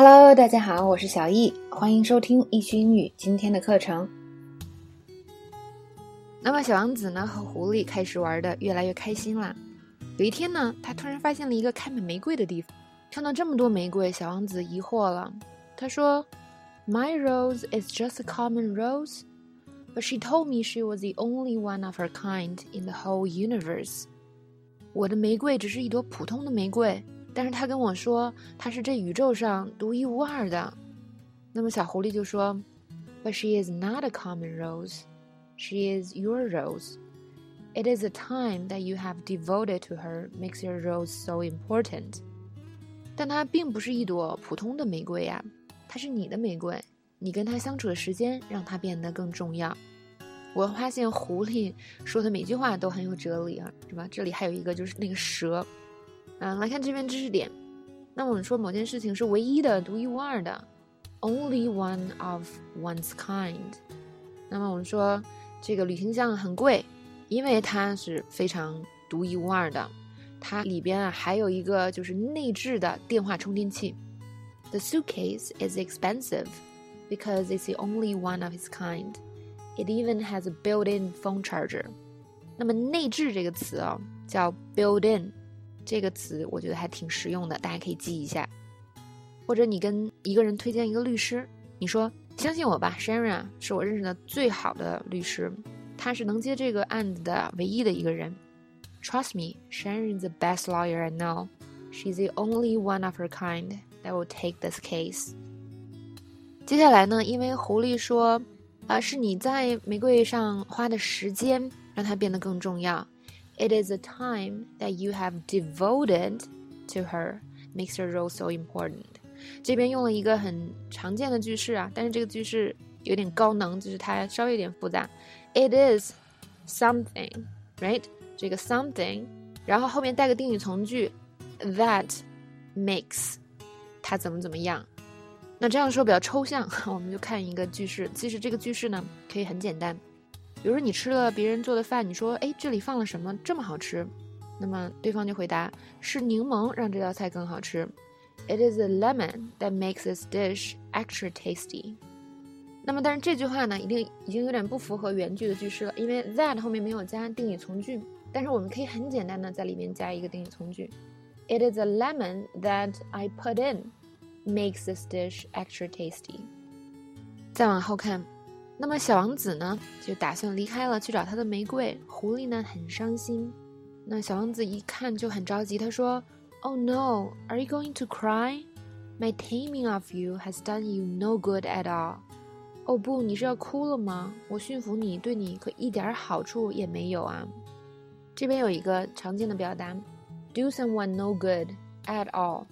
Hello，大家好，我是小易，欢迎收听易趣英语今天的课程。那么小王子呢和狐狸开始玩的越来越开心啦。有一天呢，他突然发现了一个开满玫瑰的地方，看到这么多玫瑰，小王子疑惑了。他说：“My rose is just a common rose, but she told me she was the only one of her kind in the whole universe。”我的玫瑰只是一朵普通的玫瑰。但是他跟我说，他是这宇宙上独一无二的。那么小狐狸就说：“But she is not a common rose. She is your rose. It is the time that you have devoted to her makes your rose so important.” 但它并不是一朵普通的玫瑰呀，它是你的玫瑰。你跟它相处的时间让它变得更重要。我发现狐狸说的每句话都很有哲理啊，是吧？这里还有一个就是那个蛇。嗯，来看这边知识点。那我们说某件事情是唯一的、独一无二的，only one of one's kind。那么我们说这个旅行箱很贵，因为它是非常独一无二的。它里边啊还有一个就是内置的电话充电器。The suitcase is expensive because it's the only one of its kind. It even has a built-in phone charger。那么内置这个词啊叫 built-in。 这个词我觉得还挺实用的，大家可以记一下。或者你跟一个人推荐一个律师，你说相信我吧，Sharon 是我认识的最好的律师，他是能接这个案子的唯一的一个人。Trust me, Sharon is the best lawyer I know. She's the only one of her kind that will take this case. 接下来呢，因为狐狸说，啊，是你在玫瑰上花的时间让它变得更重要。It is the time that you have devoted to her makes her role so important。这边用了一个很常见的句式啊，但是这个句式有点高能，就是它稍微有点复杂。It is something, right？这个 something，然后后面带个定语从句，that makes 它怎么怎么样。那这样说比较抽象，我们就看一个句式。其实这个句式呢，可以很简单。 比如说你吃了别人做的饭，你说：“哎，这里放了什么这么好吃？”那么对方就回答：“是柠檬让这道菜更好吃。” It is the lemon that makes this dish extra tasty。那么，但是这句话呢，一定已经有点不符合原句的句式了，因为 that 后面没有加定语从句。但是我们可以很简单的在里面加一个定语从句：It is the lemon that I put in makes this dish extra tasty。再往后看。那么小王子呢，就打算离开了，去找他的玫瑰。狐狸呢，很伤心。那小王子一看就很着急，他说：“Oh no, are you going to cry? My taming of you has done you no good at all.” 哦不，你是要哭了吗？我驯服你，对你可一点好处也没有啊。这边有一个常见的表达：do someone no good at all。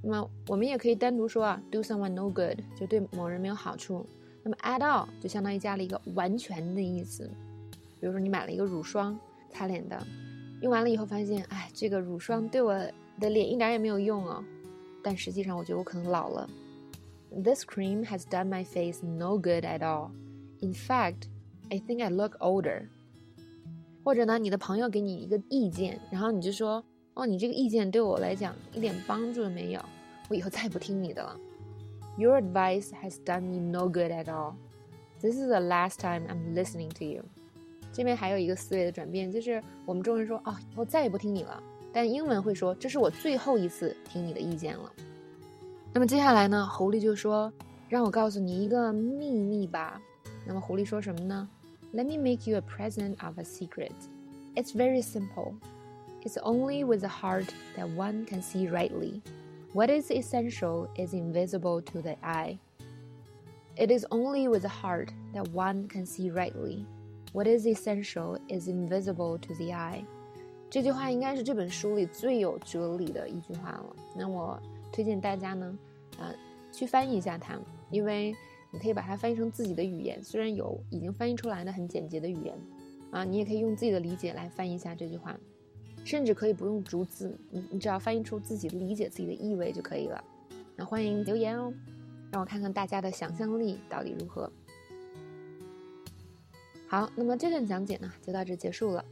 那么我们也可以单独说啊：do someone no good，就对某人没有好处。那么 at all 就相当于加了一个完全的意思，比如说你买了一个乳霜擦脸的，用完了以后发现，哎，这个乳霜对我的脸一点也没有用哦，但实际上我觉得我可能老了。This cream has done my face no good at all. In fact, I think I look older. 或者呢，你的朋友给你一个意见，然后你就说，哦，你这个意见对我来讲一点帮助都没有，我以后再也不听你的了。Your advice has done me no good at all. This is the last time I'm listening to you. 这边还有一个思维的转变，就是我们中文说啊，以后再也不听你了，但英文会说这是我最后一次听你的意见了。那么接下来呢，狐狸就说，让我告诉你一个秘密吧。那么狐狸说什么呢？Let me make you a present of a secret. It's very simple. It's only with the heart that one can see rightly. What is essential is invisible to the eye. It is only with the heart that one can see rightly. What is essential is invisible to the eye. 这句话应该是这本书里最有哲理的一句话了。那我推荐大家呢，呃，去翻译一下它，因为你可以把它翻译成自己的语言。虽然有已经翻译出来的很简洁的语言，啊，你也可以用自己的理解来翻译一下这句话。甚至可以不用逐字，你你只要翻译出自己理解自己的意味就可以了。那欢迎留言哦，让我看看大家的想象力到底如何。好，那么这段讲解呢就到这结束了。